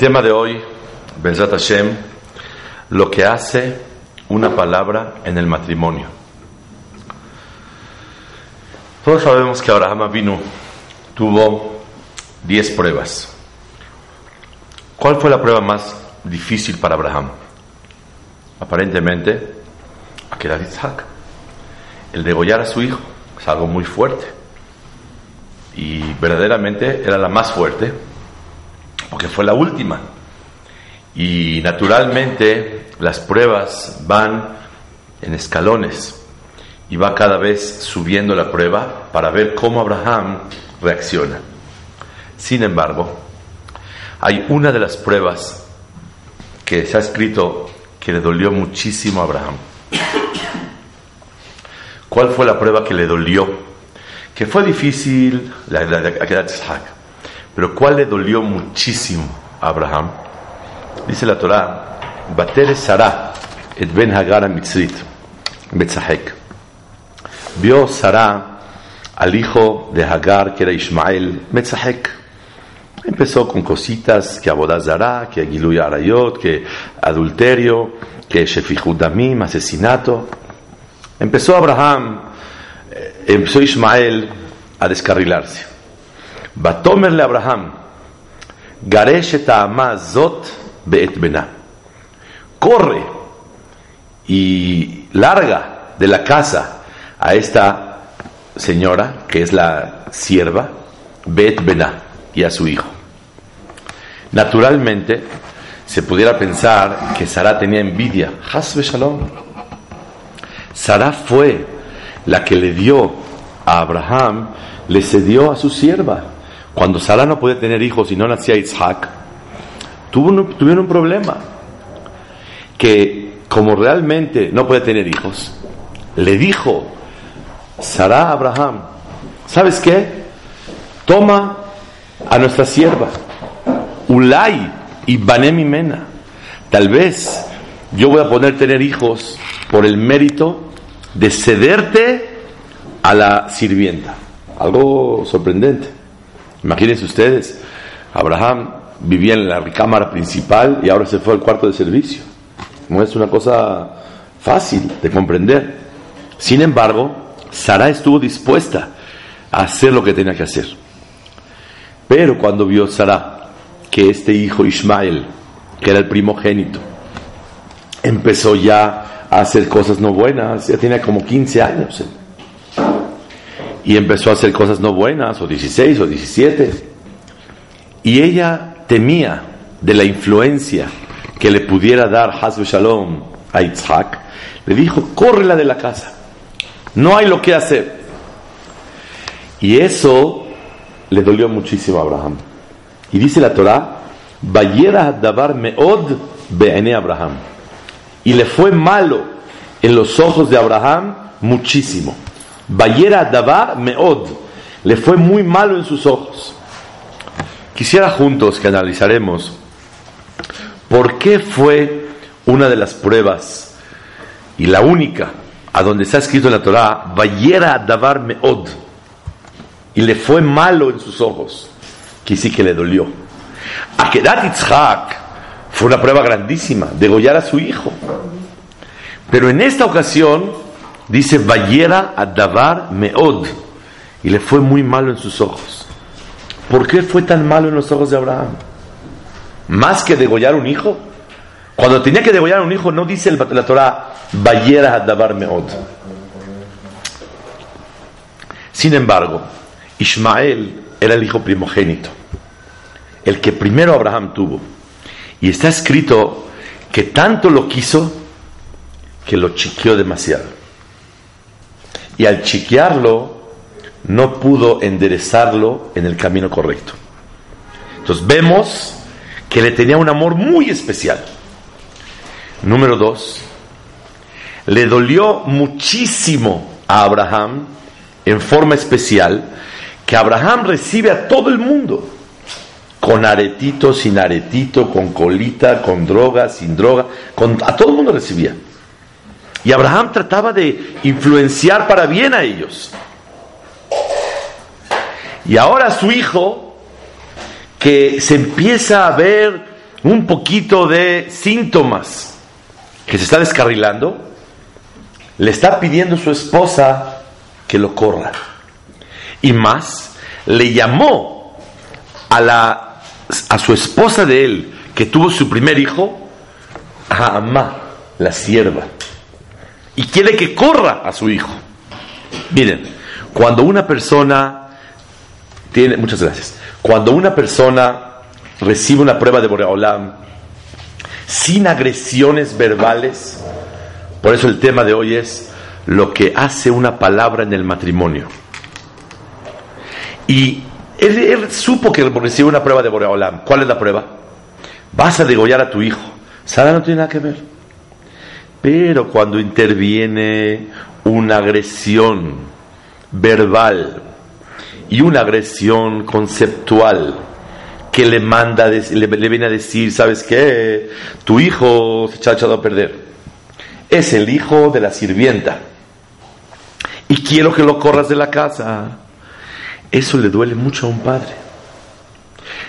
Tema de hoy, Benzat Hashem, lo que hace una palabra en el matrimonio. Todos sabemos que Abraham vino, tuvo 10 pruebas. ¿Cuál fue la prueba más difícil para Abraham? Aparentemente, aquel era. El degollar a su hijo es algo muy fuerte. Y verdaderamente era la más fuerte porque fue la última. Y naturalmente las pruebas van en escalones y va cada vez subiendo la prueba para ver cómo Abraham reacciona. Sin embargo, hay una de las pruebas que se ha escrito que le dolió muchísimo a Abraham. ¿Cuál fue la prueba que le dolió? Que fue difícil, la de Isaac, pero ¿cuál le dolió muchísimo a Abraham? Dice la Torah, Batere Sarah et ben Hagar mitzrit Betzahek. Vio Sarah al hijo de Hagar, que era Ismael, Metzahek. Empezó con cositas, que abodazará, que aguiluy arayot, que adulterio, que shefijudamim, asesinato. Empezó Abraham, eh, empezó Ismael a descarrilarse. Batomerle Abraham, Garesh zot beet bena. Corre y larga de la casa a esta señora, que es la sierva, beet y a su hijo. Naturalmente, se pudiera pensar que Sara tenía envidia. Hasbe Shalom. Sara fue la que le dio a Abraham, le cedió a su sierva. Cuando Sara no podía tener hijos y no nacía Isaac, tuvo tuvieron un problema. Que como realmente no podía tener hijos, le dijo Sara a Abraham, ¿sabes qué? Toma a nuestra sierva, Ulay y Banem. Tal vez yo voy a poder tener hijos por el mérito de cederte a la sirvienta. Algo sorprendente. Imagínense ustedes, Abraham vivía en la recámara principal y ahora se fue al cuarto de servicio. No es una cosa fácil de comprender. Sin embargo, Sara estuvo dispuesta a hacer lo que tenía que hacer. Pero cuando vio Sara que este hijo Ismael, que era el primogénito, empezó ya a hacer cosas no buenas, ya tenía como 15 años y empezó a hacer cosas no buenas, o 16 o 17. Y ella temía de la influencia que le pudiera dar Hazbe Shalom a Isaac. Le dijo, córrela de la casa, no hay lo que hacer. Y eso le dolió muchísimo a Abraham. Y dice la Torah, Dabar Meod Beene Abraham. Y le fue malo en los ojos de Abraham muchísimo. Bayera Dabar Meod. Le fue muy malo en sus ojos. Quisiera juntos que analizaremos por qué fue una de las pruebas y la única a donde está escrito en la Torah, Bayera Dabar Meod. Y le fue malo en sus ojos. Que sí que le dolió. Akedat Yitzhak fue una prueba grandísima, degollar a su hijo. Pero en esta ocasión Dice, Vayera Adavar Meod. Y le fue muy malo en sus ojos. ¿Por qué fue tan malo en los ojos de Abraham? Más que degollar un hijo. Cuando tenía que degollar un hijo, no dice la Torah, Vayera Adavar Meod. Sin embargo, Ismael era el hijo primogénito, el que primero Abraham tuvo. Y está escrito que tanto lo quiso que lo chiqueó demasiado y al chiquearlo no pudo enderezarlo en el camino correcto. Entonces vemos que le tenía un amor muy especial. Número dos, le dolió muchísimo a Abraham en forma especial que Abraham recibe a todo el mundo, con aretito, sin aretito, con colita, con droga, sin droga, a todo el mundo recibía. Y Abraham trataba de influenciar para bien a ellos. Y ahora su hijo, que se empieza a ver un poquito de síntomas, que se está descarrilando, le está pidiendo a su esposa que lo corra. Y más, le llamó a, la, a su esposa de él, que tuvo su primer hijo, a Amá, la sierva. Y quiere que corra a su hijo. Miren, cuando una persona tiene, muchas gracias, cuando una persona recibe una prueba de Boreolam sin agresiones verbales, por eso el tema de hoy es lo que hace una palabra en el matrimonio. Y él, supo que recibió una prueba de Boreolam. ¿Cuál es la prueba? Vas a degollar a tu hijo. Sara no tiene nada que ver. Pero cuando interviene una agresión verbal y una agresión conceptual que le manda, le, viene a decir, ¿sabes qué? Tu hijo se ha echado a perder es el hijo de la sirvienta. Y quiero que lo corras de la casa. Eso le duele mucho a un padre.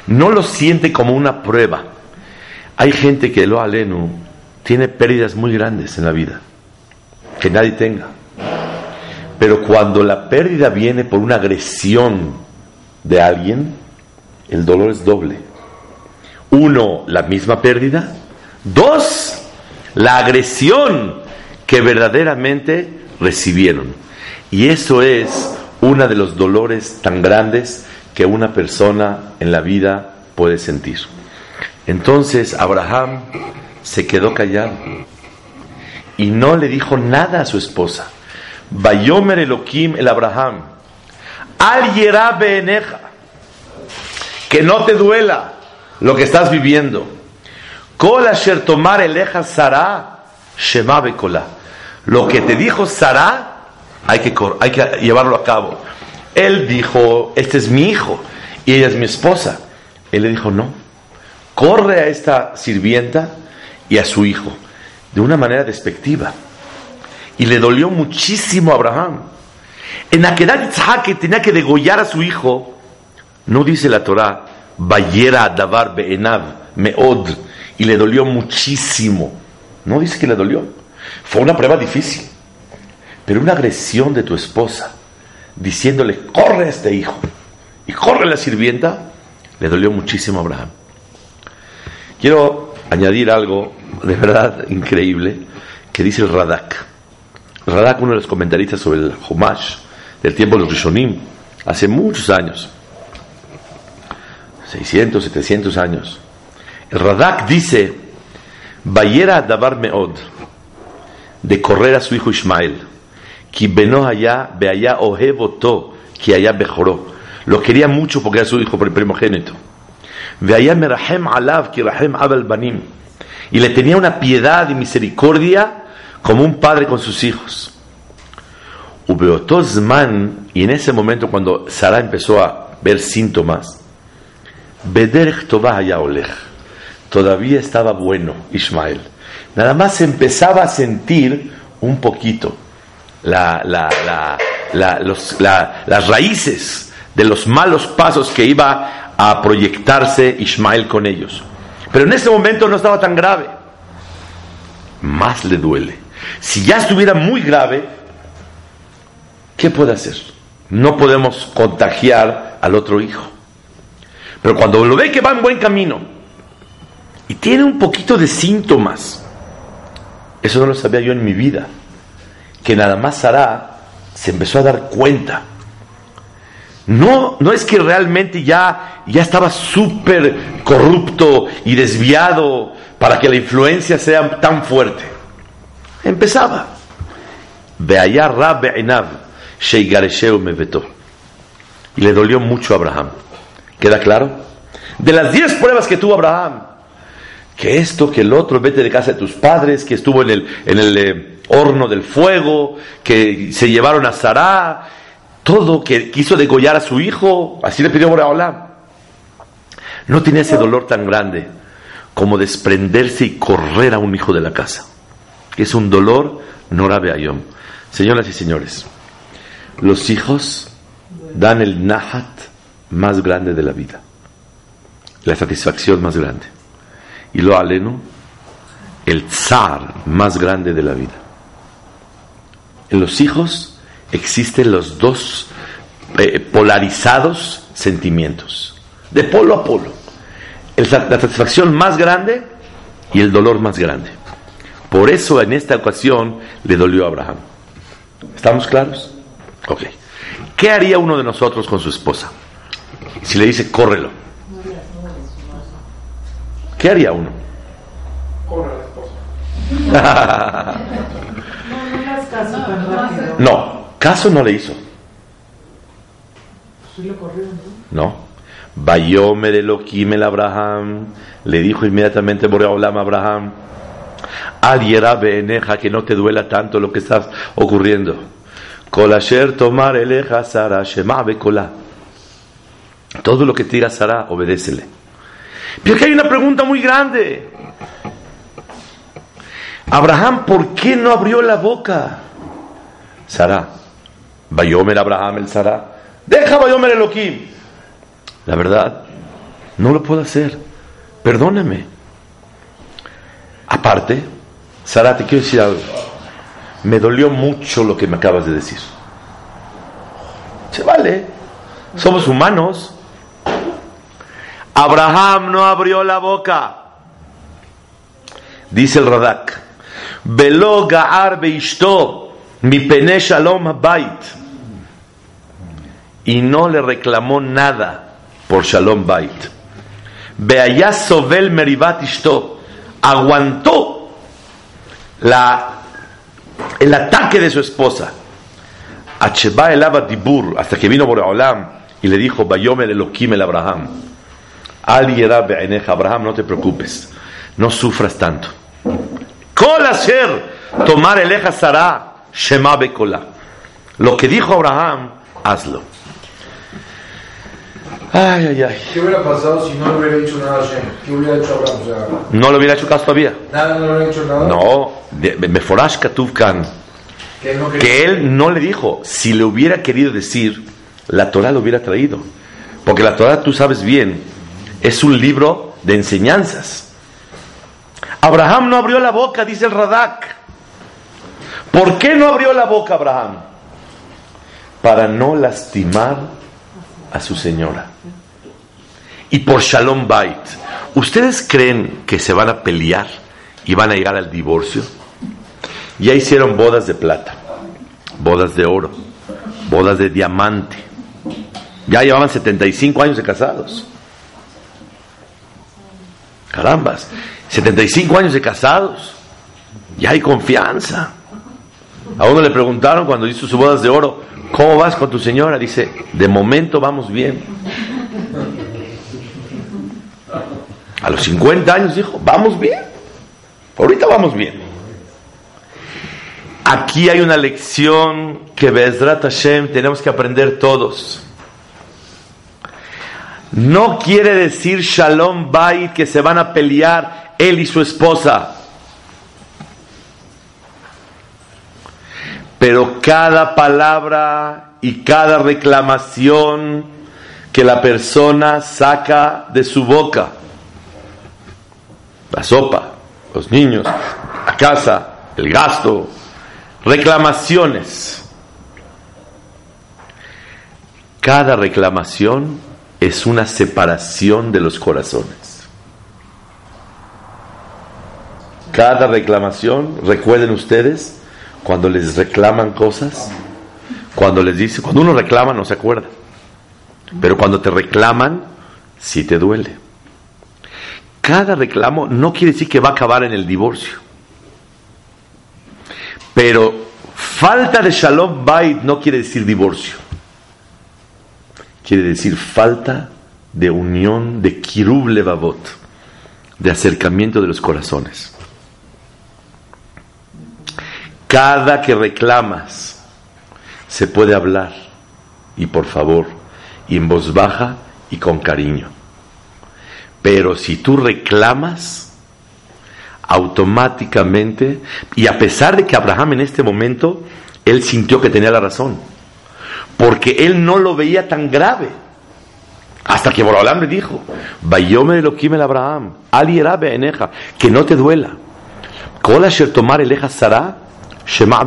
No lo siente como una prueba. Hay gente que lo aleno tiene pérdidas muy grandes en la vida, que nadie tenga. Pero cuando la pérdida viene por una agresión de alguien, el dolor es doble. Uno, la misma pérdida. Dos, la agresión que verdaderamente recibieron. Y eso es uno de los dolores tan grandes que una persona en la vida puede sentir. Entonces Abraham se quedó callado y no le dijo nada a su esposa. Bayomer Elohim el Abraham, al beneja, que no te duela lo que estás viviendo tomar eleja Sara, Shema Lo que te dijo Sara, hay que, hay que llevarlo a cabo. Él dijo, este es mi hijo y ella es mi esposa. Él le dijo, no, corre a esta sirvienta y a su hijo, de una manera despectiva. Y le dolió muchísimo a Abraham. En aquel que tenía que degollar a su hijo, no dice la Torah, Bayera Davar Beenav Meod y le dolió muchísimo. No dice que le dolió. Fue una prueba difícil. Pero una agresión de tu esposa, diciéndole, corre a este hijo y corre a la sirvienta, le dolió muchísimo a Abraham. Quiero añadir algo de verdad increíble que dice el Radak. Radak, uno de los comentaristas sobre el Homash del tiempo de los Rishonim, hace muchos años, 600, 700 años. El Radak dice, Bayera Dabar Meod, de correr a su hijo Ismael, que beno allá, allá ohevoto, que allá mejoró. Lo quería mucho porque era su hijo primogénito. Ve allá merahem alav, que rahem abel banim. Y le tenía una piedad y misericordia como un padre con sus hijos. Ubeotosman, y en ese momento cuando Sara empezó a ver síntomas, todavía estaba bueno Ismael. Nada más empezaba a sentir un poquito las raíces de los malos pasos que iba a proyectarse Ismael con ellos. Pero en ese momento no estaba tan grave. Más le duele. Si ya estuviera muy grave, ¿qué puede hacer? No podemos contagiar al otro hijo. Pero cuando lo ve que va en buen camino, y tiene un poquito de síntomas. Eso no lo sabía yo en mi vida. Que nada más Sara se empezó a dar cuenta. No, no es que realmente ya, ya estaba súper corrupto y desviado para que la influencia sea tan fuerte. Empezaba. y le dolió mucho a Abraham. ¿Queda claro? De las diez pruebas que tuvo Abraham, que esto, que el otro, vete de casa de tus padres, que estuvo en el, en el eh, horno del fuego, que se llevaron a Sará, todo, que quiso degollar a su hijo, así le pidió Boreolam. No tenía ese dolor tan grande como desprenderse y correr a un hijo de la casa, es un dolor no grave ayom. Señoras y señores, los hijos dan el nahat más grande de la vida, la satisfacción más grande. Y lo aleno, el zar más grande de la vida. En los hijos existen los dos eh, polarizados sentimientos, de polo a polo. la satisfacción más grande y el dolor más grande. Por eso en esta ocasión le dolió a Abraham. ¿Estamos claros? Ok. ¿Qué haría uno de nosotros con su esposa? Si le dice, córrelo. ¿Qué haría uno? Corre la esposa. no, caso no le hizo. No. Bayomer Elohim el Abraham. Le dijo inmediatamente Boreolam Abraham. Al eneja que no te duela tanto lo que está ocurriendo. Kolasher tomar eleja Sara Shema Todo lo que te diga Sara, obedécele. Pero que hay una pregunta muy grande. Abraham, ¿por qué no abrió la boca? Sara, Bayomer Abraham el Sara, deja Bayomer Elohim. La verdad, no lo puedo hacer. Perdóname. Aparte, Sara, te quiero decir algo me dolió mucho lo que me acabas de decir. Se vale, somos humanos. Abraham no abrió la boca. Dice el Radak, Velo Gaar Beishto, mi pene Shalom Bait. Y no le reclamó nada por Shalom Bait. Beayá Sovel Merivat aguantó la el ataque de su esposa. Acheba el Dibur, hasta que vino Boreolam y le dijo, Bayomer Elohim el Abraham. Al Abraham, no te preocupes, no sufras tanto. Kol tomar eleja Sara, Shema Bekola. Lo que dijo Abraham, hazlo. Ay, ay, ay. ¿Qué hubiera pasado si no le hubiera dicho nada a Shem? ¿Qué hubiera hecho Abraham? no le hubiera hecho caso todavía. Nada, no le hubiera hecho nada. No, Meforash Katuvkan. Que, que él no le dijo. Si le hubiera querido decir, la Torah lo hubiera traído. Porque la Torah, tú sabes bien, es un libro de enseñanzas. Abraham no abrió la boca, dice el Radak. ¿Por qué no abrió la boca Abraham? Para no lastimar a su señora. Y por Shalom Bait, ¿ustedes creen que se van a pelear y van a llegar al divorcio? Ya hicieron bodas de plata, bodas de oro, bodas de diamante. Ya llevaban 75 años de casados. Carambas, 75 años de casados. Ya hay confianza. A uno le preguntaron cuando hizo sus bodas de oro, ¿Cómo vas con tu señora? Dice, de momento vamos bien. A los 50 años dijo, vamos bien. Ahorita vamos bien. Aquí hay una lección que Bezrat Hashem tenemos que aprender todos. No quiere decir Shalom Bait que se van a pelear él y su esposa. Pero cada palabra y cada reclamación que la persona saca de su boca, la sopa, los niños, la casa, el gasto, reclamaciones. Cada reclamación es una separación de los corazones. Cada reclamación, recuerden ustedes, cuando les reclaman cosas, cuando les dice, cuando uno reclama no se acuerda, pero cuando te reclaman, sí te duele. Cada reclamo no quiere decir que va a acabar en el divorcio, pero falta de shalom bait no quiere decir divorcio. quiere decir falta de unión, de kirub levavot, de acercamiento de los corazones. Cada que reclamas, se puede hablar, y por favor, y en voz baja y con cariño. Pero si tú reclamas, automáticamente, y a pesar de que Abraham en este momento, él sintió que tenía la razón, porque él no lo veía tan grave. Hasta que Borolam le dijo, Vayome lo el Abraham, Ali eneja, que no te duela. Kola tomar eleja Sara, Shema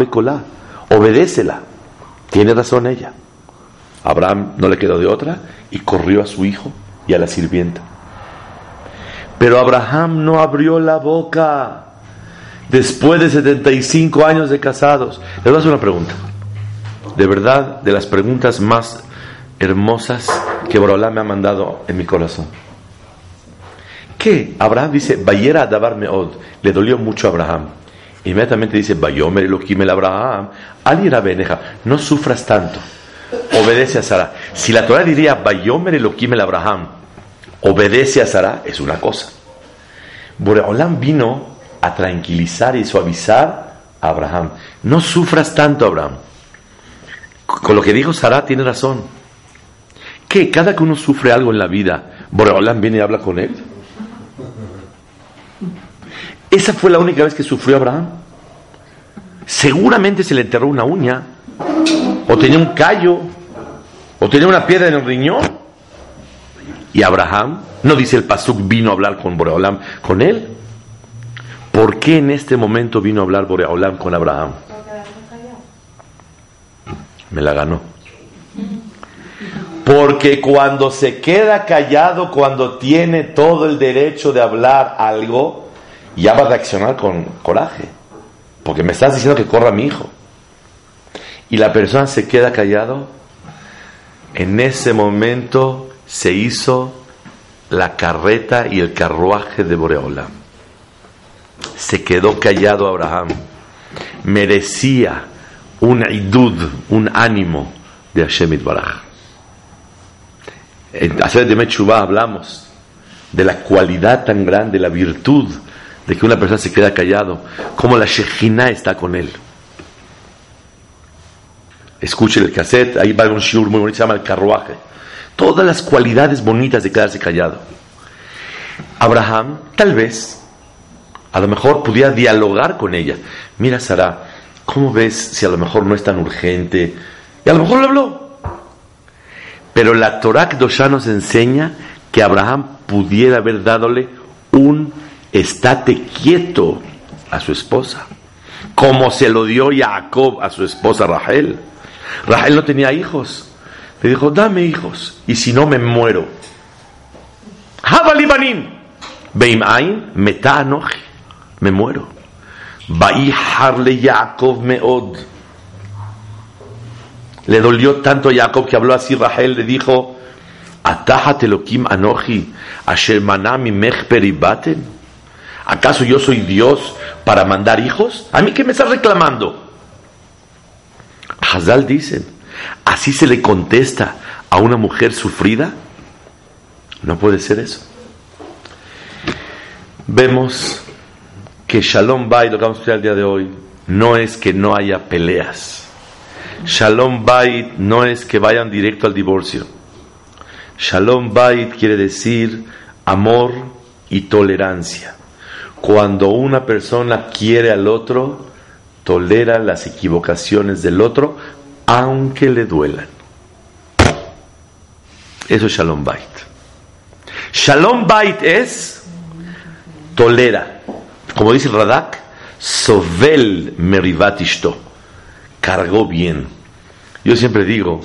obedécela. Tiene razón ella. Abraham no le quedó de otra y corrió a su hijo y a la sirvienta. Pero Abraham no abrió la boca después de 75 años de casados. Les voy hacer una pregunta. De verdad, de las preguntas más hermosas que Borolá me ha mandado en mi corazón. ¿Qué? Abraham dice, Bayera Dabar Meod. Le dolió mucho a Abraham. Inmediatamente dice, Bayomer el Abraham. Ali Beneja, no sufras tanto. Obedece a Sara. Si la Torah diría, Bayomer el Abraham, obedece a Sara, es una cosa. Boreolam vino a tranquilizar y suavizar a Abraham. No sufras tanto, Abraham. Con lo que dijo Sara, tiene razón. Que cada que uno sufre algo en la vida, Boreolam viene y habla con él. Esa fue la única vez que sufrió Abraham. Seguramente se le enterró una uña, o tenía un callo, o tenía una piedra en el riñón. Y Abraham, no dice el Pasuk, vino a hablar con Boreolam, con él. ¿Por qué en este momento vino a hablar Boreolam con Abraham? Me la ganó. Porque cuando se queda callado, cuando tiene todo el derecho de hablar algo, ya va a reaccionar con coraje. Porque me estás diciendo que corra mi hijo. Y la persona se queda callado. En ese momento se hizo la carreta y el carruaje de Boreola. Se quedó callado Abraham. Merecía un idud, un ánimo de Hashem Baraj. En Hacer de Mechubá hablamos de la cualidad tan grande, la virtud de que una persona se queda callado, como la Shejina está con él. Escuchen el cassette, ahí va un shiur muy bonito, se llama el carruaje todas las cualidades bonitas de quedarse callado. Abraham, tal vez, a lo mejor pudiera dialogar con ella. Mira, Sara, ¿cómo ves si a lo mejor no es tan urgente? Y a lo mejor le habló. Pero la Torah Dosha nos enseña que Abraham pudiera haber dadole un estate quieto a su esposa, como se lo dio Jacob a su esposa Rahel. Rahel no tenía hijos. Le dijo, dame hijos, y si no me muero. Habalibanim. Beim ain, meta Me muero. Harle Yaakov meod. Le dolió tanto a Jacob que habló así Rahel, le dijo, Elohim anoji, asher manami mech peribaten. ¿Acaso yo soy Dios para mandar hijos? ¿A mí qué me estás reclamando? Hazal dicen, ¿Así se le contesta a una mujer sufrida? No puede ser eso. Vemos que Shalom Bait, lo que vamos a estudiar el día de hoy, no es que no haya peleas. Shalom Bait no es que vayan directo al divorcio. Shalom Bait quiere decir amor y tolerancia. Cuando una persona quiere al otro, tolera las equivocaciones del otro, aunque le duelan. Eso es Shalom Bait. Shalom Bait es tolera. Como dice el Radak, Sovel Merivatishto. Cargó bien. Yo siempre digo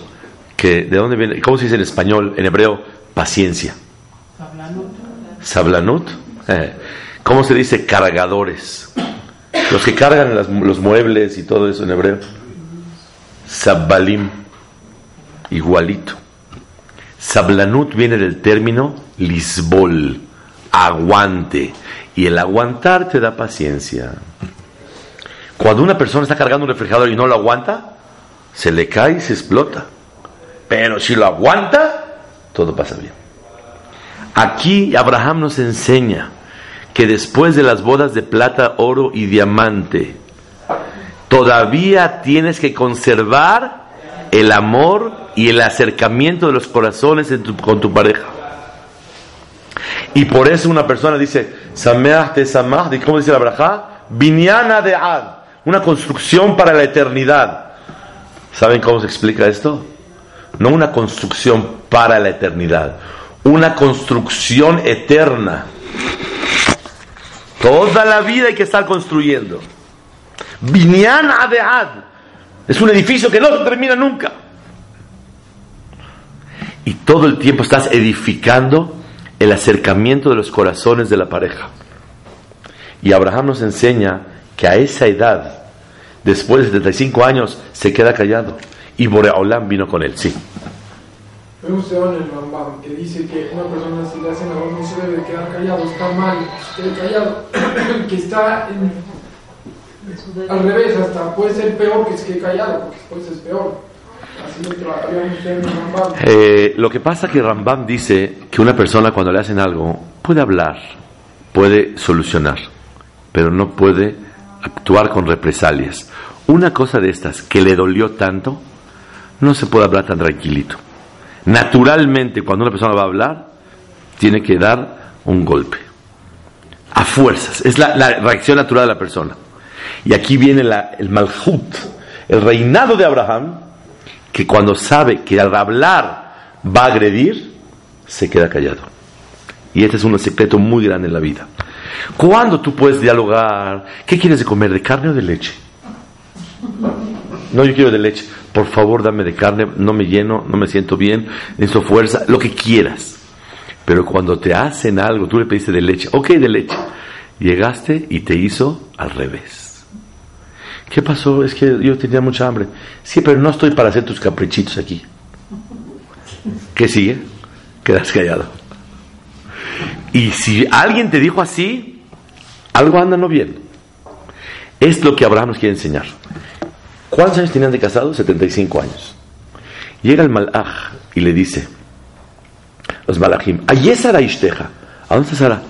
que, ¿de dónde viene? ¿Cómo se dice en español, en hebreo? Paciencia. Sablanut. Sablanut. Eh. ¿Cómo se dice cargadores? Los que cargan los muebles y todo eso en hebreo. Sabbalim, igualito. Sablanut viene del término lisbol, aguante. Y el aguantar te da paciencia. Cuando una persona está cargando un refrigerador y no lo aguanta, se le cae y se explota. Pero si lo aguanta, todo pasa bien. Aquí Abraham nos enseña que después de las bodas de plata, oro y diamante, todavía tienes que conservar el amor y el acercamiento de los corazones con tu pareja. Y por eso una persona dice, Sameach te Samach, ¿cómo dice la braja? Vinyana de Ad, una construcción para la eternidad. ¿Saben cómo se explica esto? No una construcción para la eternidad, una construcción eterna. Toda la vida hay que estar construyendo. Binyan Adead. Es un edificio que no se termina nunca. Y todo el tiempo estás edificando el acercamiento de los corazones de la pareja. Y Abraham nos enseña que a esa edad, después de 75 años, se queda callado. Y Boreolam vino con él, sí. Hay un en el Rambam que dice que una persona si le hacen algo no se debe quedar callado, está mal, quede callado, que está en, al revés, hasta puede ser peor que se quede callado, porque después es peor. Así lo Rambam. Eh, lo que pasa que Rambam dice que una persona cuando le hacen algo puede hablar, puede solucionar, pero no puede actuar con represalias. Una cosa de estas que le dolió tanto, no se puede hablar tan tranquilito naturalmente cuando una persona va a hablar, tiene que dar un golpe. A fuerzas. Es la, reacción natural de la persona. Y aquí viene el malhut, el reinado de Abraham, que cuando sabe que al hablar va a agredir, se queda callado. Y este es un secreto muy grande en la vida. ¿Cuándo tú puedes dialogar? ¿Qué quieres de comer? ¿De carne o de leche? No, yo quiero de leche por favor dame de carne, no me lleno, no me siento bien, necesito fuerza, lo que quieras. Pero cuando te hacen algo, tú le pediste de leche, ok, de leche, llegaste y te hizo al revés. ¿Qué pasó? Es que yo tenía mucha hambre. Sí, pero no estoy para hacer tus caprichitos aquí. ¿Qué sigue? Quedas callado. Y si alguien te dijo así, algo anda no bien. Es lo que Abraham nos quiere enseñar. ¿Cuántos años tenían de casado? 75 años. Llega el malaj y le dice, los malachim, ¿Allí Sara Ishteja? ¿A dónde está Sara?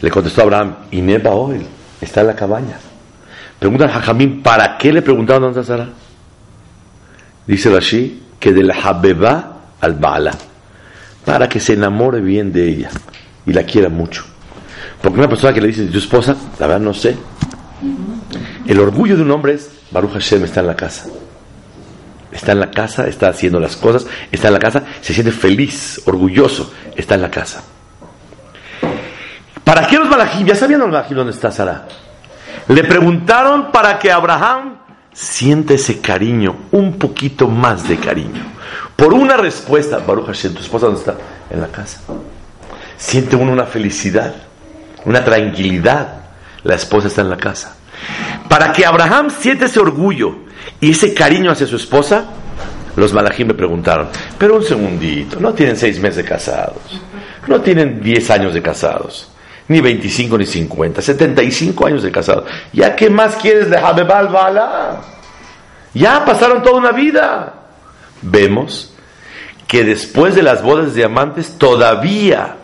Le contestó Abraham, Ineba Oil, está en la cabaña. Pregunta al Hajamim, ¿para qué le preguntaron dónde está Sara? Dice Rashi, que del Habeba al Baala, para que se enamore bien de ella y la quiera mucho. Porque una persona que le dice, tu esposa, la verdad no sé, el orgullo de un hombre es, Baruch Hashem está en la casa. Está en la casa, está haciendo las cosas, está en la casa, se siente feliz, orgulloso, está en la casa. ¿Para qué los malajim? Ya sabían los malajim dónde está Sara. Le preguntaron para que Abraham siente ese cariño, un poquito más de cariño. Por una respuesta, Baruch Hashem, ¿tu esposa dónde está? En la casa. Siente uno una felicidad, una tranquilidad. La esposa está en la casa. Para que Abraham siente ese orgullo y ese cariño hacia su esposa, los malajim me preguntaron, pero un segundito, no tienen seis meses de casados, no tienen diez años de casados, ni veinticinco ni cincuenta, setenta y cinco años de casados. ¿Ya qué más quieres de Habebal Bala? Ya pasaron toda una vida. Vemos que después de las bodas de diamantes todavía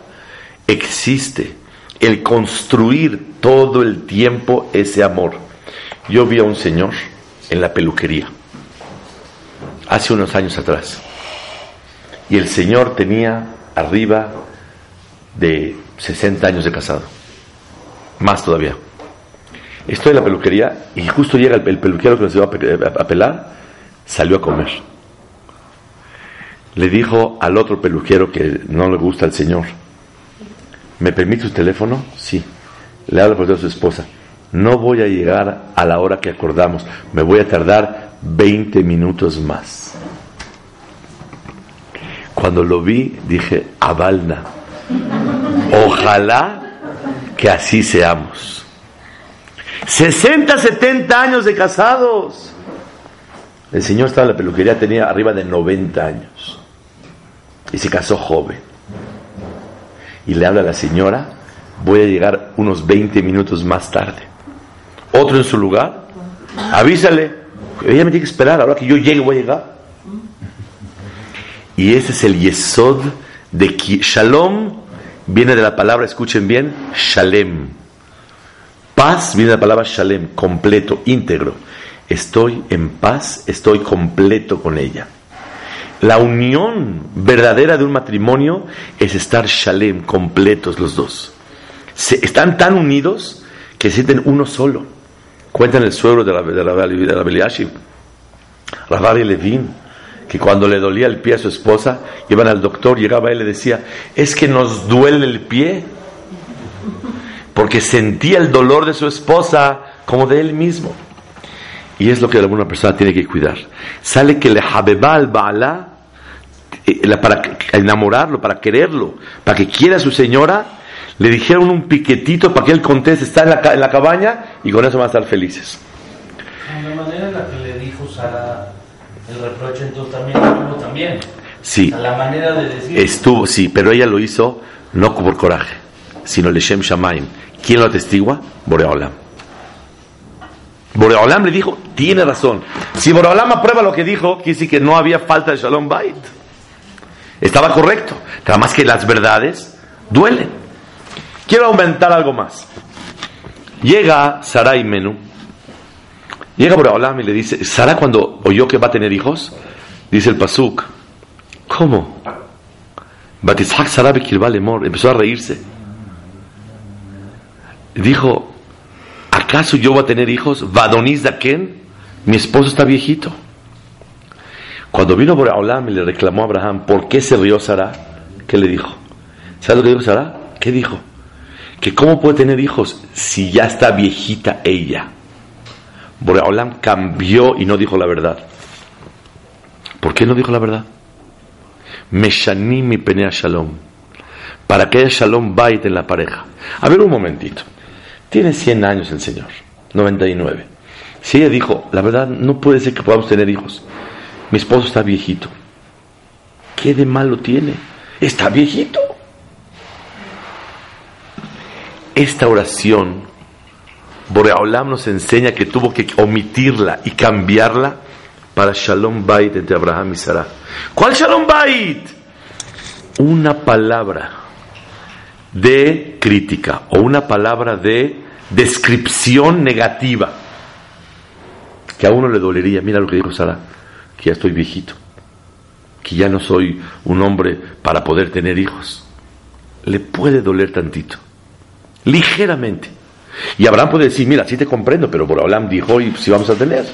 existe el construir todo el tiempo ese amor. Yo vi a un señor en la peluquería hace unos años atrás y el señor tenía arriba de 60 años de casado, más todavía. Estoy en la peluquería y justo llega el, peluquero que nos iba a pelar, salió a comer. Le dijo al otro peluquero que no le gusta al señor, ¿Me permite su teléfono? Sí. Le habla por a su esposa. No voy a llegar a la hora que acordamos. Me voy a tardar 20 minutos más. Cuando lo vi, dije, Avalna. Ojalá que así seamos. 60, 70 años de casados. El señor estaba en la peluquería, tenía arriba de 90 años. Y se casó joven y le habla a la señora, voy a llegar unos 20 minutos más tarde. Otro en su lugar, avísale, ella me tiene que esperar, ahora que yo llegue voy a llegar. Y ese es el yesod de que Shalom viene de la palabra, escuchen bien, Shalem. Paz viene de la palabra Shalem, completo, íntegro. Estoy en paz, estoy completo con ella. La unión verdadera de un matrimonio es estar Shalem, completos los dos. Están tan unidos que sienten uno solo. Cuentan el suegro de la, de la, de la Levin, que cuando le dolía el pie a su esposa, iban al doctor, llegaba él y le decía, es que nos duele el pie, porque sentía el dolor de su esposa como de él mismo. Y es lo que alguna persona tiene que cuidar. Sale que le habeba al Baala, eh, para enamorarlo, para quererlo, para que quiera a su señora, le dijeron un piquetito para que él conteste, está en la, en la cabaña y con eso van a estar felices. La manera en la que le dijo Sara el reproche, entonces también estuvo también. Sí. la manera de decir. Estuvo, sí, pero ella lo hizo no por coraje, sino Leshem Shamaim. ¿Quién lo atestigua? Boreolam. Boreolam le dijo, tiene razón. Si Boreolam aprueba lo que dijo, quiere decir que no había falta de Shalom Bait. Estaba correcto. Nada más que las verdades duelen. Quiero aumentar algo más. Llega Sarai Menú. Llega Boreolam y le dice, Sara cuando oyó que va a tener hijos, dice el Pasuk, ¿cómo? Batizhak Sara Lemor, empezó a reírse. Dijo, ¿acaso yo voy a tener hijos? Vadoniz Daken, mi esposo está viejito. Cuando vino Boreolam y le reclamó a Abraham, ¿por qué se rió Sara? ¿Qué le dijo? ¿Sabes lo que dijo Sara? ¿Qué dijo? Que cómo puede tener hijos si ya está viejita ella. Boreolam cambió y no dijo la verdad. ¿Por qué no dijo la verdad? Meshanim mi penea shalom. Para que haya shalom bait en la pareja. A ver un momentito. Tiene 100 años el Señor. 99. Si ella dijo, la verdad, no puede ser que podamos tener hijos. Mi esposo está viejito. ¿Qué de malo tiene? Está viejito. Esta oración, Boreolam nos enseña que tuvo que omitirla y cambiarla para Shalom Bait entre Abraham y Sarah. ¿Cuál Shalom Bait? Una palabra de crítica o una palabra de descripción negativa que a uno le dolería. Mira lo que dijo Sara, que ya estoy viejito, que ya no soy un hombre para poder tener hijos. Le puede doler tantito, ligeramente. Y Abraham puede decir, mira, sí te comprendo, pero por Abraham dijo, y si vamos a tener.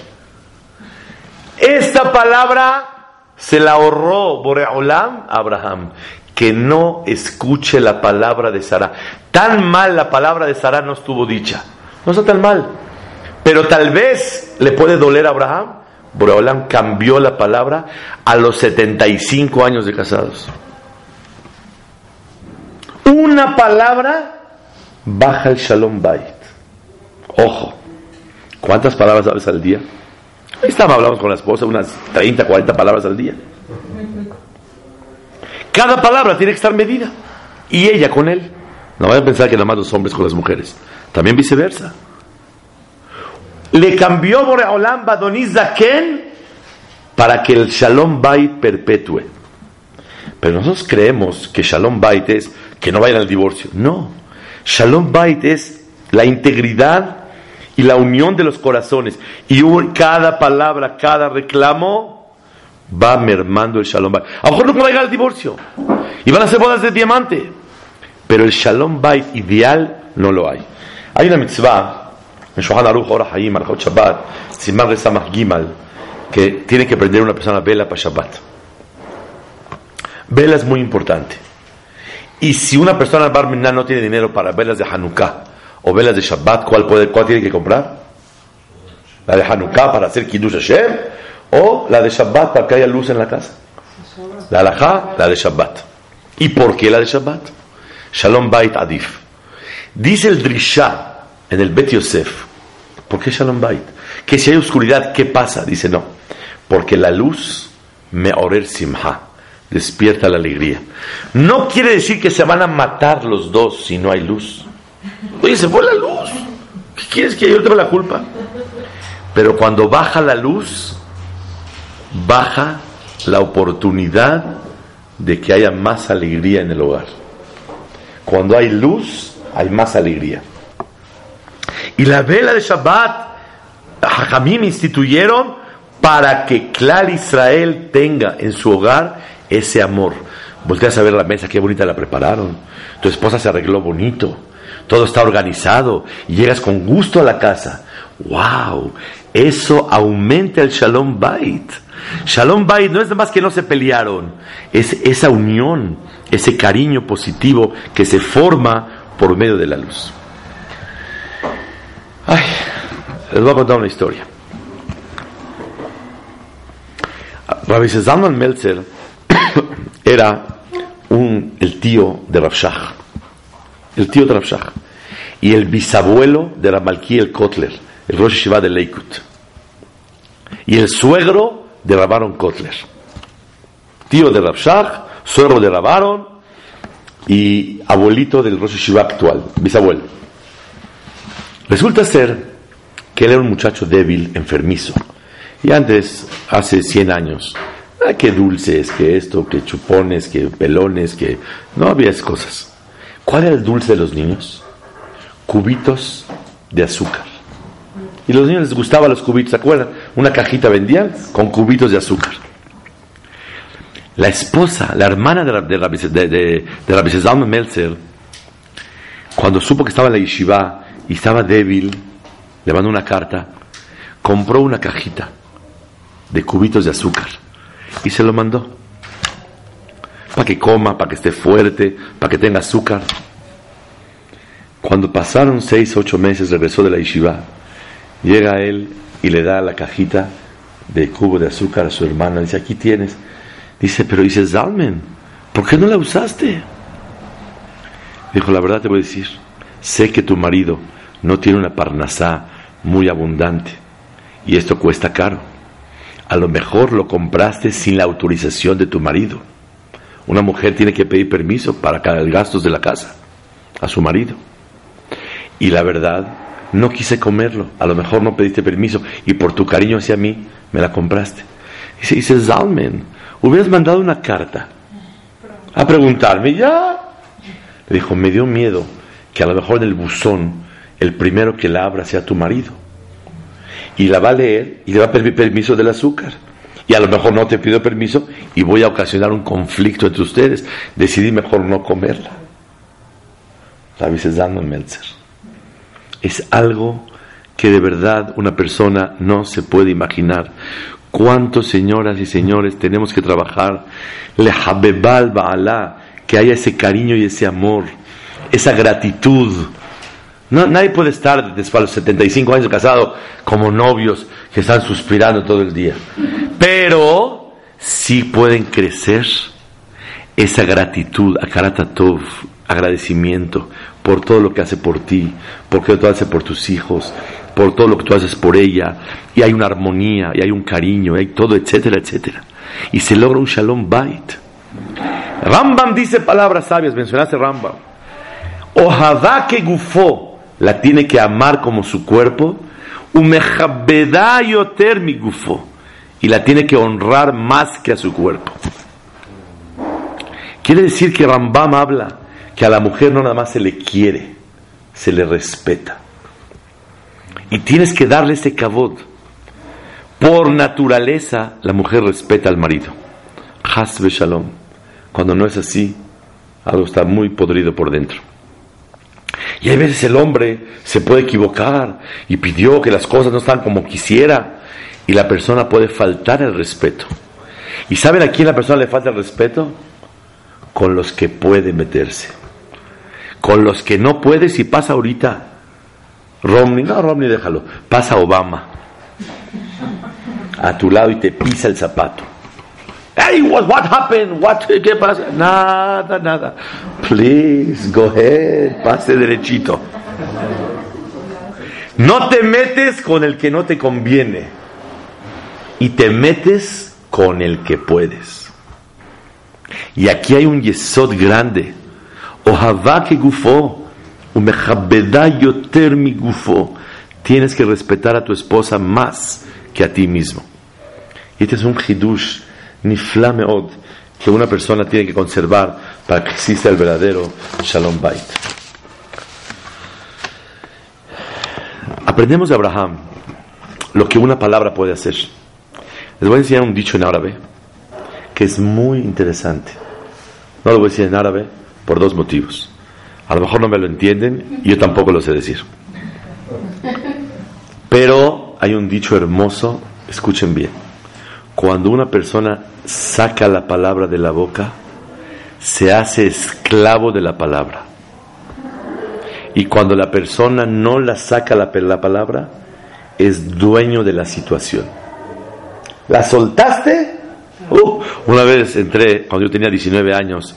Esta palabra se la ahorró Boreolam a Abraham. Que no escuche la palabra de Sara. Tan mal la palabra de Sara no estuvo dicha. No está tan mal. Pero tal vez le puede doler a Abraham. Boreolam cambió la palabra a los 75 años de casados. Una palabra baja el Shalom Bait. Ojo, ¿cuántas palabras hablas al día? Estaba hablamos con la esposa unas 30, 40 palabras al día. Cada palabra tiene que estar medida. Y ella con él. No vayan a pensar que nada más los hombres con las mujeres. También viceversa. Le cambió Boreolam Badoniz Zaken para que el Shalom Bait perpetúe. Pero nosotros creemos que Shalom Bait es que no vayan al divorcio. No. Shalom Bait es la integridad y la unión de los corazones. Y cada palabra, cada reclamo va mermando el Shalom Bait. A lo mejor no va a llegar al divorcio. Y van a ser bodas de diamante. Pero el Shalom Bait ideal no lo hay. Hay una mitzvah en Shohan Aruch Ora Hayim, Arjot Shabbat, Simar Samach Gimal, que tiene que prender una persona vela para Shabbat. Vela es muy importante. Y si una persona Bar no tiene dinero para velas de Hanukkah o velas de Shabbat, ¿cuál, puede, cuál tiene que comprar? La de Hanukkah para hacer Kiddush Hashem o la de Shabbat para que haya luz en la casa. La alajá, la de Shabbat. ¿Y por qué la de Shabbat? Shalom Bait Adif. Dice el Drishah en el Bet Yosef, ¿por qué Shalom Bait? Que si hay oscuridad, ¿qué pasa? Dice no, porque la luz me orer simha, despierta la alegría. No quiere decir que se van a matar los dos si no hay luz. Oye, se fue la luz. ¿Qué quieres que yo tenga la culpa? Pero cuando baja la luz, baja la oportunidad de que haya más alegría en el hogar. Cuando hay luz, hay más alegría. Y la vela de Shabbat, Hajamim instituyeron para que Clar Israel tenga en su hogar ese amor. Volteas a ver la mesa, qué bonita la prepararon. Tu esposa se arregló bonito. Todo está organizado. Y llegas con gusto a la casa. ¡Wow! Eso aumenta el Shalom Bait. Shalom Bait no es más que no se pelearon. Es esa unión, ese cariño positivo que se forma por medio de la luz. Ay, les voy a contar una historia. Rabbi Zalman Meltzer era un, el tío de Rabshah, el tío de Rabshah, y el bisabuelo de Ramalki el Kotler, el Rosh Shiva de Leikut, y el suegro de Rabaron Kotler, tío de Rabshah, suegro de Rabaron y abuelito del Rosh Shiva actual, bisabuelo. Resulta ser que él era un muchacho débil, enfermizo, y antes, hace 100 años, ah, que dulces, que esto, que chupones, que pelones, que no había esas cosas. ¿Cuál era el dulce de los niños? Cubitos de azúcar. Y a los niños les gustaban los cubitos, ¿se acuerdan? Una cajita vendían con cubitos de azúcar. La esposa, la hermana de, de, de, de Meltzer, cuando supo que estaba en la yeshiva y estaba débil, le mandó una carta, compró una cajita de cubitos de azúcar y se lo mandó. Para que coma, para que esté fuerte, para que tenga azúcar. Cuando pasaron seis, ocho meses, regresó de la yeshiva. Llega él y le da la cajita de cubo de azúcar a su hermana. Dice, aquí tienes. Dice, pero dice, Zalmen, ¿por qué no la usaste? Dijo, la verdad te voy a decir, sé que tu marido no tiene una parnasá muy abundante y esto cuesta caro a lo mejor lo compraste sin la autorización de tu marido. Una mujer tiene que pedir permiso para cada gastos de la casa a su marido. Y la verdad, no quise comerlo. A lo mejor no pediste permiso y por tu cariño hacia mí me la compraste. Y se dice, Zalmen, hubieras mandado una carta a preguntarme, ya. Le dijo, me dio miedo que a lo mejor en el buzón el primero que la abra sea tu marido y la va a leer y le va a pedir permiso del azúcar. Y a lo mejor no te pido permiso y voy a ocasionar un conflicto entre ustedes. Decidí mejor no comerla. Rabbi dando Meltzer. Es algo que de verdad una persona no se puede imaginar. ¿Cuántos señoras y señores tenemos que trabajar? Le habebal ba'ala, que haya ese cariño y ese amor, esa gratitud nadie puede estar después de los 75 años casado como novios que están suspirando todo el día. Pero sí pueden crecer esa gratitud, akaratatov, agradecimiento por todo lo que hace por ti, por lo que tú haces por tus hijos, por todo lo que tú haces por ella, y hay una armonía, y hay un cariño, y hay todo, etcétera, etcétera. Y se logra un shalom bait. Rambam dice palabras sabias, mencionaste Rambam. Que gufó, la tiene que amar como su cuerpo, y la tiene que honrar más que a su cuerpo. Quiere decir que Rambam habla que a la mujer no nada más se le quiere, se le respeta. Y tienes que darle ese cabot. Por naturaleza, la mujer respeta al marido. Hasbe shalom. Cuando no es así, algo está muy podrido por dentro. Y hay veces el hombre se puede equivocar y pidió que las cosas no están como quisiera y la persona puede faltar el respeto. ¿Y saben a quién la persona le falta el respeto? Con los que puede meterse. Con los que no puede, si pasa ahorita Romney, no Romney déjalo, pasa Obama a tu lado y te pisa el zapato. Hey, what, what happened? What, ¿Qué pasa? Nada, nada. Please, go ahead, pase derechito. No te metes con el que no te conviene y te metes con el que puedes. Y aquí hay un yesod grande. Que gufo, yoter mi gufo. Tienes que respetar a tu esposa más que a ti mismo. Y este es un hidush Nifla od que una persona tiene que conservar para que exista el verdadero Shalom Bait. Aprendemos de Abraham lo que una palabra puede hacer. Les voy a enseñar un dicho en árabe que es muy interesante. No lo voy a decir en árabe por dos motivos. A lo mejor no me lo entienden y yo tampoco lo sé decir. Pero hay un dicho hermoso, escuchen bien. Cuando una persona saca la palabra de la boca, se hace esclavo de la palabra. Y cuando la persona no la saca la, la palabra, es dueño de la situación. ¿La soltaste? Uh, una vez entré, cuando yo tenía 19 años,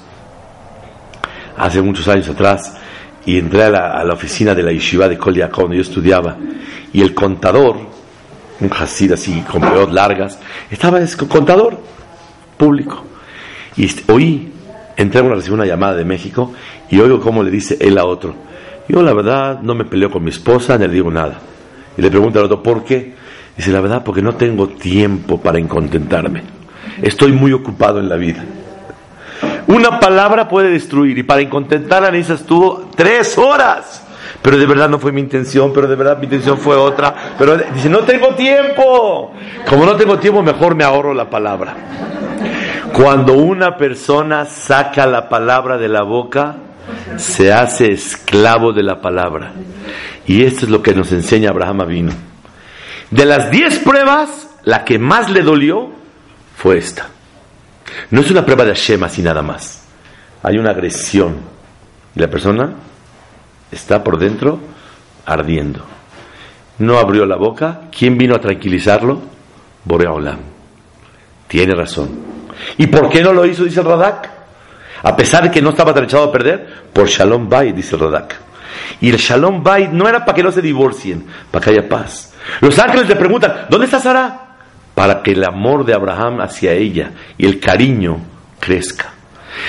hace muchos años atrás, y entré a la, oficina de la yeshiva de Kol donde yo estudiaba, y el contador, un hasid así, con peor largas, estaba el contador público. Y oí, entré a recibir una llamada de México, y oigo cómo le dice él a otro. Yo la verdad no me peleo con mi esposa, ni le digo nada. Y le pregunta al otro, ¿por qué? Dice, la verdad, porque no tengo tiempo para incontentarme. Estoy muy ocupado en la vida. Una palabra puede destruir y para incontentarla necesitas tú tres horas. Pero de verdad no fue mi intención, pero de verdad mi intención fue otra. Pero dice, no tengo tiempo. Como no tengo tiempo, mejor me ahorro la palabra. Cuando una persona saca la palabra de la boca, se hace esclavo de la palabra. Y esto es lo que nos enseña Abraham Avino. De las diez pruebas, la que más le dolió fue esta. No es una prueba de Hashem así nada más. Hay una agresión. Y la persona está por dentro ardiendo. No abrió la boca. ¿Quién vino a tranquilizarlo? Boreolam. Tiene razón. ¿Y por qué no lo hizo? Dice Radak. A pesar de que no estaba echado a perder, por Shalom Bay, dice Radak. Y el Shalom Bay no era para que no se divorcien, para que haya paz. Los ángeles le preguntan, ¿dónde está Sara? Para que el amor de Abraham hacia ella y el cariño crezca.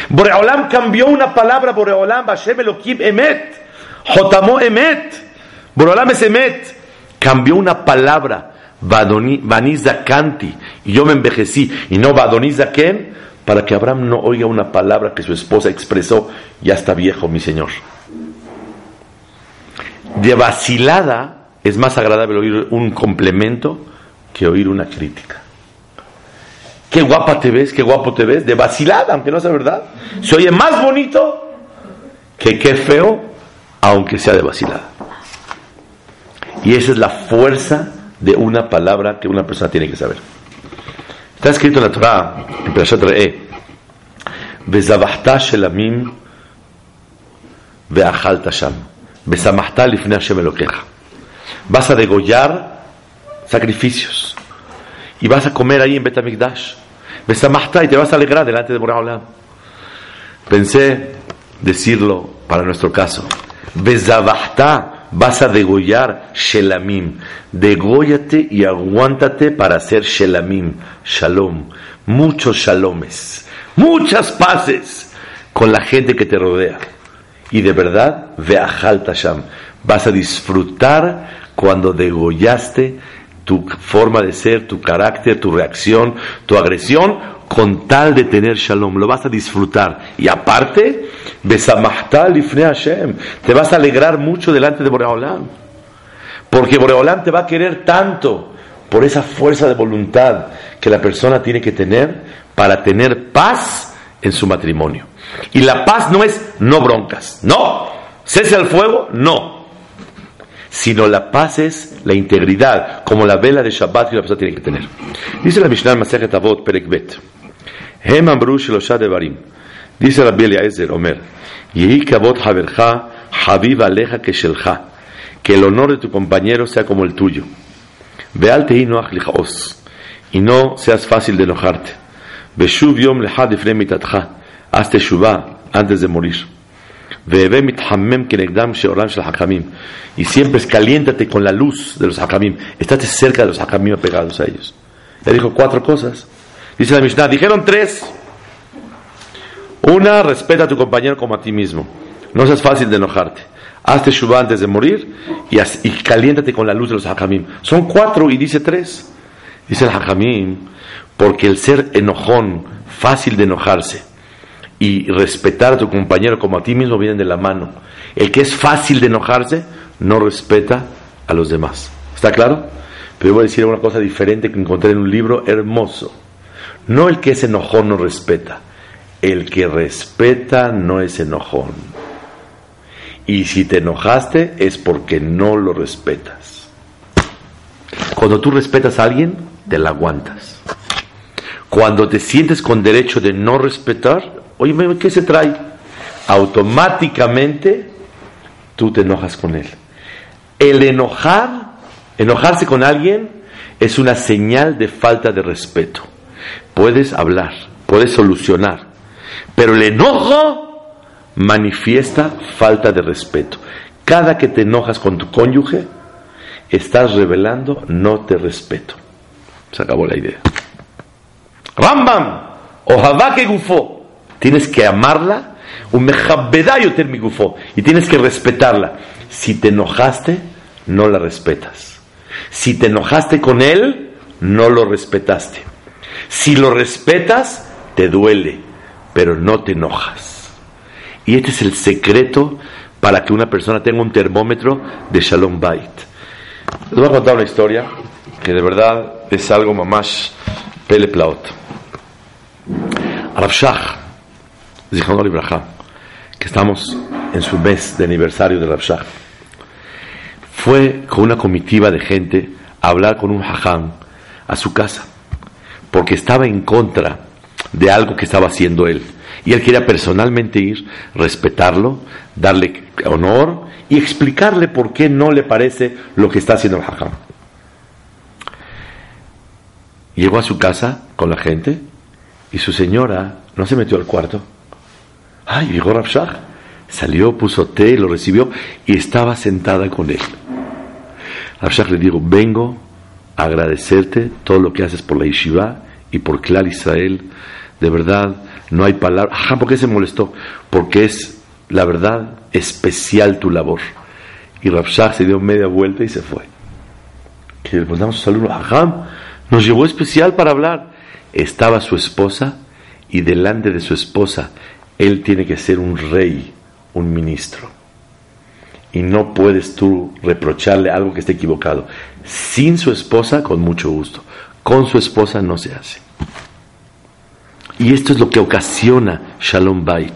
Boreolam cambió una palabra, Boreolam, Hashem Elohim Emet, Jotamo Emet. Boreolam es. Cambió una palabra, Baniza Kanti, y yo me envejecí, y no Badoniza Ken, para que Abraham no oiga una palabra que su esposa expresó, ya está viejo mi Señor. De vacilada es más agradable oír un complemento que oír una crítica. Qué guapa te ves, qué guapo te ves, de vacilada, aunque no sea verdad. Se oye más bonito que qué feo, aunque sea de vacilada. Y esa es la fuerza de una palabra que una persona tiene que saber. Está escrito en la Torah, en Perashat Re'eh, shelamim sham. Vas a degollar sacrificios y vas a comer ahí en Betamikdash. Besamahta y te vas a alegrar delante de Boraholam. Pensé decirlo para nuestro caso. Bezabachta vas a degollar Shelamim. Degóyate y aguántate para hacer Shelamim, Shalom. Muchos shalomes, muchas paces con la gente que te rodea. Y de verdad, Ve'achal Tasham. Vas a disfrutar cuando degollaste tu forma de ser, tu carácter, tu reacción, tu agresión, con tal de tener shalom, lo vas a disfrutar. Y aparte, Hashem, te vas a alegrar mucho delante de Boreolam. Porque Boreolam te va a querer tanto por esa fuerza de voluntad que la persona tiene que tener para tener paz en su matrimonio. Y la paz no es no broncas, no. Cese al fuego, no sino la paz es la integridad, como la vela de Shabbat que la persona tiene que tener. Dice la Mishnah Masejet Avot Perek Kavot Haverja, Habib Aleja Keshelja, que el honor de tu compañero sea como el tuyo. Y no seas fácil de enojarte. Mitatcha, hazte Shuvah antes de morir. Y siempre caliéntate con la luz de los hakamim. Estate cerca de los hakamim pegados a ellos. Le dijo cuatro cosas. Dice la Mishnah, dijeron tres. Una, respeta a tu compañero como a ti mismo. No seas fácil de enojarte. Hazte shubá antes de morir y, caliéntate con la luz de los hakamim. Son cuatro y dice tres. Dice el hakamim, porque el ser enojón, fácil de enojarse y respetar a tu compañero como a ti mismo vienen de la mano. El que es fácil de enojarse no respeta a los demás. ¿Está claro? Pero voy a decir una cosa diferente que encontré en un libro hermoso. No el que es enojón no respeta. El que respeta no es enojón. Y si te enojaste es porque no lo respetas. Cuando tú respetas a alguien, te la aguantas. Cuando te sientes con derecho de no respetar, oye, ¿qué se trae? Automáticamente tú te enojas con él. El enojar, enojarse con alguien es una señal de falta de respeto. Puedes hablar, puedes solucionar, pero el enojo manifiesta falta de respeto. Cada que te enojas con tu cónyuge, estás revelando no te respeto. Se acabó la idea. Rambam, o que gufo. Tienes que amarla, un mi gufo, y tienes que respetarla. Si te enojaste, no la respetas. Si te enojaste con él, no lo respetaste. Si lo respetas, te duele, pero no te enojas. Y este es el secreto para que una persona tenga un termómetro de Shalom Bait. Les voy a contar una historia que de verdad es algo más peleplaot. Rabshah, que estamos en su mes de aniversario de Rabshah, fue con una comitiva de gente a hablar con un hajam a su casa, porque estaba en contra de algo que estaba haciendo él. Y él quería personalmente ir, respetarlo, darle honor y explicarle por qué no le parece lo que está haciendo el hajam. Llegó a su casa con la gente y su señora no se metió al cuarto Ay, llegó Rabshah. Salió, puso té, lo recibió y estaba sentada con él. Rabshah le dijo, vengo agradecerte todo lo que haces por la yeshiva y por Clar Israel. De verdad, no hay palabra. Ajá, ¿por qué se molestó? Porque es, la verdad, especial tu labor. Y Rabshah se dio media vuelta y se fue. Que le mandamos un saludo. Ajá, nos llevó especial para hablar. Estaba su esposa y delante de su esposa él tiene que ser un rey, un ministro. Y no puedes tú reprocharle algo que esté equivocado. Sin su esposa, con mucho gusto. Con su esposa no se hace. Y esto es lo que ocasiona Shalom Bait.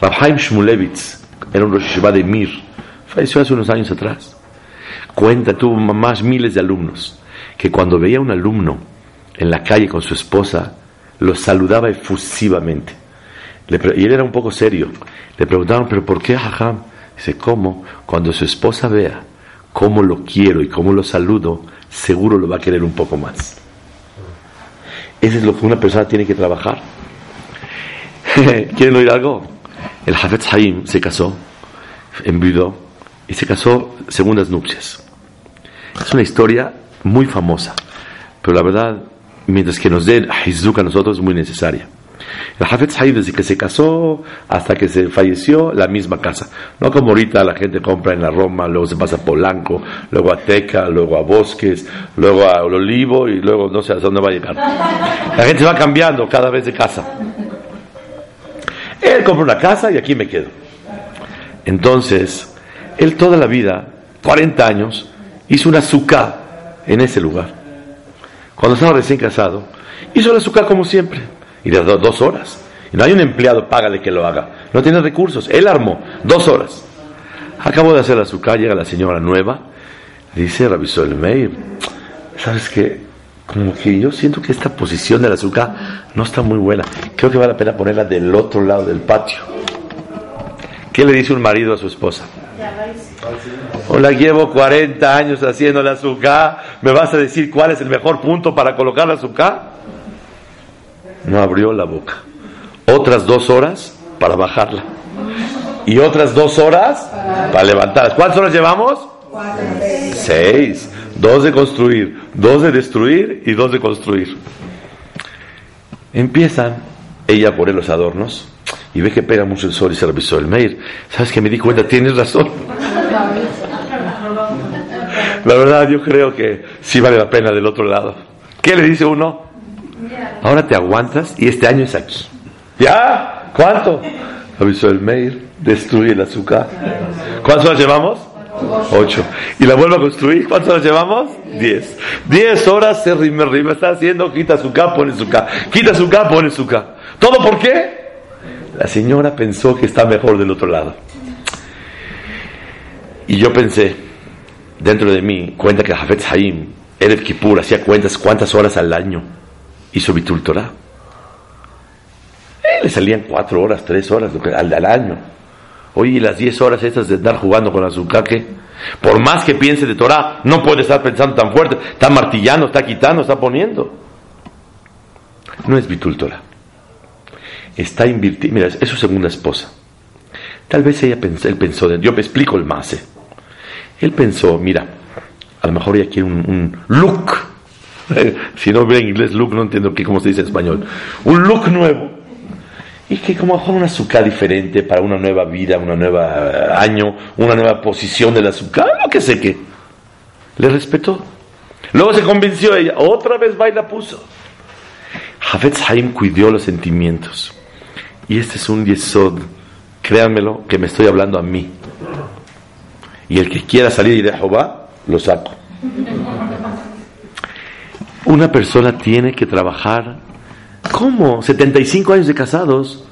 Rabhaim Shmulevitz era un Rosh de Mir. Falleció hace unos años atrás. Cuenta, tuvo más miles de alumnos. Que cuando veía a un alumno en la calle con su esposa, lo saludaba efusivamente y él era un poco serio. Le preguntaron, ¿pero por qué Hajam? Dice, ¿cómo? Cuando su esposa vea cómo lo quiero y cómo lo saludo, seguro lo va a querer un poco más. Eso es lo que una persona tiene que trabajar. ¿Quieren oír algo? El Hafetz Haim se casó, enviudó y se casó segundas nupcias. Es una historia muy famosa, pero la verdad, mientras que nos den Hizuk a nosotros, es muy necesaria. El Hafez Haid desde que se casó hasta que se falleció, la misma casa. No como ahorita la gente compra en la Roma, luego se pasa a Polanco, luego a Teca, luego a Bosques, luego a Olivo y luego no sé a dónde va a llegar. La gente va cambiando cada vez de casa. Él compra una casa y aquí me quedo. Entonces, él toda la vida, 40 años, hizo una azúcar en ese lugar. Cuando estaba recién casado, hizo la azúcar como siempre y de dos horas. Y no hay un empleado, págale que lo haga. No tiene recursos. Él armó dos horas. Acabo de hacer la azúcar, llega la señora nueva, dice el Meir, ¿sabes qué? Como que yo siento que esta posición de la azúcar no está muy buena. Creo que vale la pena ponerla del otro lado del patio. ¿Qué le dice un marido a su esposa? Hola, llevo 40 años haciendo la azúcar. ¿Me vas a decir cuál es el mejor punto para colocar la azúcar? No abrió la boca. Otras dos horas para bajarla. Y otras dos horas para levantarla. ¿Cuántas horas llevamos? Seis. Dos de construir, dos de destruir y dos de construir. Empiezan ella a poner los adornos y ve que pega mucho el sol y se revisó el mail. ¿Sabes que me di cuenta? Tienes razón. La verdad, yo creo que sí vale la pena del otro lado. ¿Qué le dice uno? Ahora te aguantas y este año es aquí. ¿Ya? ¿Cuánto? Avisó el mail, destruye el azúcar. ¿Cuántas horas llevamos? Ocho. ¿Y la vuelvo a construir? ¿Cuántas horas llevamos? Diez. Diez horas se rime, rime, está haciendo, quita K, pone K. Quita K, pone K. ¿Todo por qué? La señora pensó que está mejor del otro lado. Y yo pensé, dentro de mí, cuenta que Hafez Haim, Erev Kippur, hacía cuentas cuántas horas al año hizo Bitul Torah. Eh, le salían cuatro horas, tres horas al, año. Oye, las diez horas estas de estar jugando con azúcar, ¿qué? Por más que piense de Torah, no puede estar pensando tan fuerte. Está martillando, está quitando, está poniendo. No es Bitul Torah. Está invirtiendo. Mira, es su segunda esposa. Tal vez ella pensó, él pensó, yo me explico el más. Él pensó, mira, a lo mejor ella quiere un, look. si no ve en inglés look, no entiendo qué, cómo se dice en español. Un look nuevo. Y que como un azúcar diferente para una nueva vida, una nueva eh, año, una nueva posición del azúcar, lo que sé que. Le respetó. Luego se convenció ella, otra vez va y la puso. Hafetz Haim cuidó los sentimientos. Y este es un yesod, créanmelo, que me estoy hablando a mí. Y el que quiera salir de Jehová, lo saco. Una persona tiene que trabajar, ¿cómo? 75 años de casados.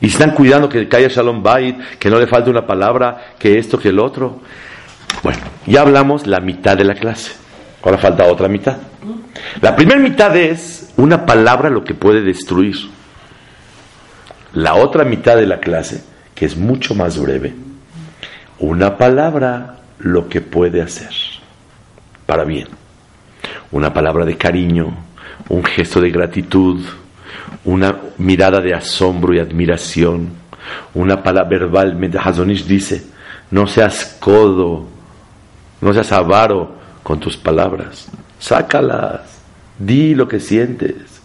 Y están cuidando que caiga Shalom Bait, que no le falte una palabra, que esto, que el otro. Bueno, ya hablamos la mitad de la clase. Ahora falta otra mitad. La primera mitad es una palabra lo que puede destruir. La otra mitad de la clase, que es mucho más breve, una palabra lo que puede hacer para bien. Una palabra de cariño, un gesto de gratitud, una mirada de asombro y admiración, una palabra verbalmente. Hazonish dice, no seas codo, no seas avaro con tus palabras, sácalas, di lo que sientes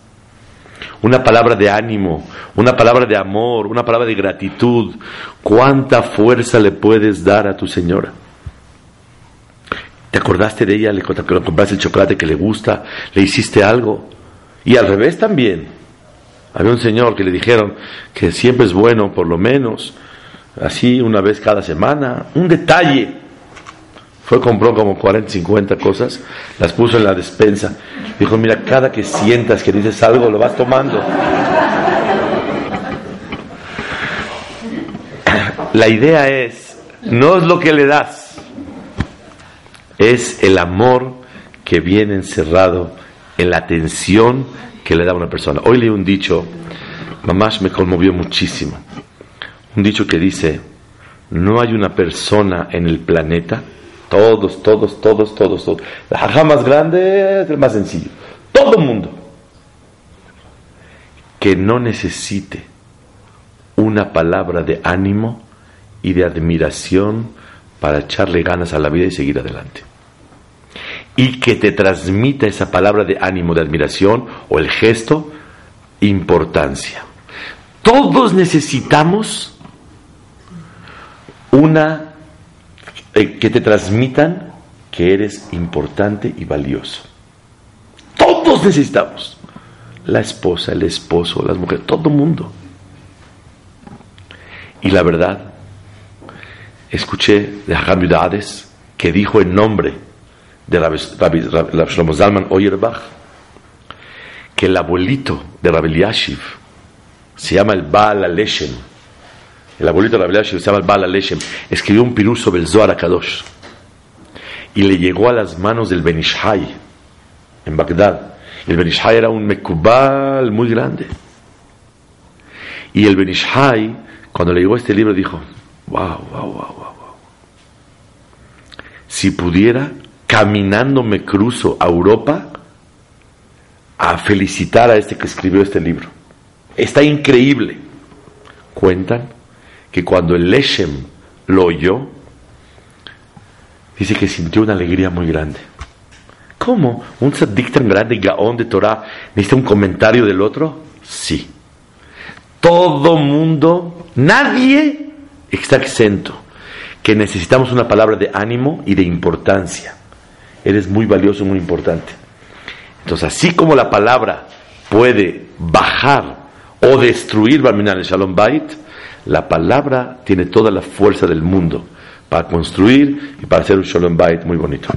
una palabra de ánimo, una palabra de amor, una palabra de gratitud. ¿Cuánta fuerza le puedes dar a tu señora? ¿Te acordaste de ella? Le compraste el chocolate que le gusta, le hiciste algo. Y al revés también. Había un señor que le dijeron que siempre es bueno, por lo menos, así una vez cada semana, un detalle fue, compró como 40, 50 cosas, las puso en la despensa. Dijo, mira, cada que sientas que dices algo, lo vas tomando. La idea es, no es lo que le das, es el amor que viene encerrado en la atención que le da una persona. Hoy leí un dicho, mamás me conmovió muchísimo. Un dicho que dice, no hay una persona en el planeta todos, todos, todos, todos, todos. La jaja más grande es el más sencillo. Todo el mundo. Que no necesite una palabra de ánimo y de admiración para echarle ganas a la vida y seguir adelante. Y que te transmita esa palabra de ánimo, de admiración o el gesto, importancia. Todos necesitamos una eh, que te transmitan que eres importante y valioso. Todos necesitamos. La esposa, el esposo, las mujeres, todo el mundo. Y la verdad, escuché de Hagam que dijo en nombre de Rabbi, Shlomo Zalman Oyerbach que el abuelito de Rabbi Yashiv se llama el Baal Aleshem el abuelito de la se llama el Bala Leshem, escribió un pirú sobre el Zohar Kadosh y le llegó a las manos del Benishai en Bagdad. El Benishai era un mekubal muy grande. Y el Benishai, cuando le llegó este libro, dijo: Wow, wow, wow, wow, wow. Si pudiera, caminando me cruzo a Europa a felicitar a este que escribió este libro. Está increíble. Cuentan que cuando el Leshem lo oyó, dice que sintió una alegría muy grande. ¿Cómo? ¿Un tzaddik tan grande, gaón de Torah, necesita un comentario del otro? Sí. Todo mundo, nadie está exento, que necesitamos una palabra de ánimo y de importancia. Eres muy valioso, muy importante. Entonces, así como la palabra puede bajar o destruir Barminal el Shalom Bait, la palabra tiene toda la fuerza del mundo para construir y para hacer un Shalom Bait muy bonito.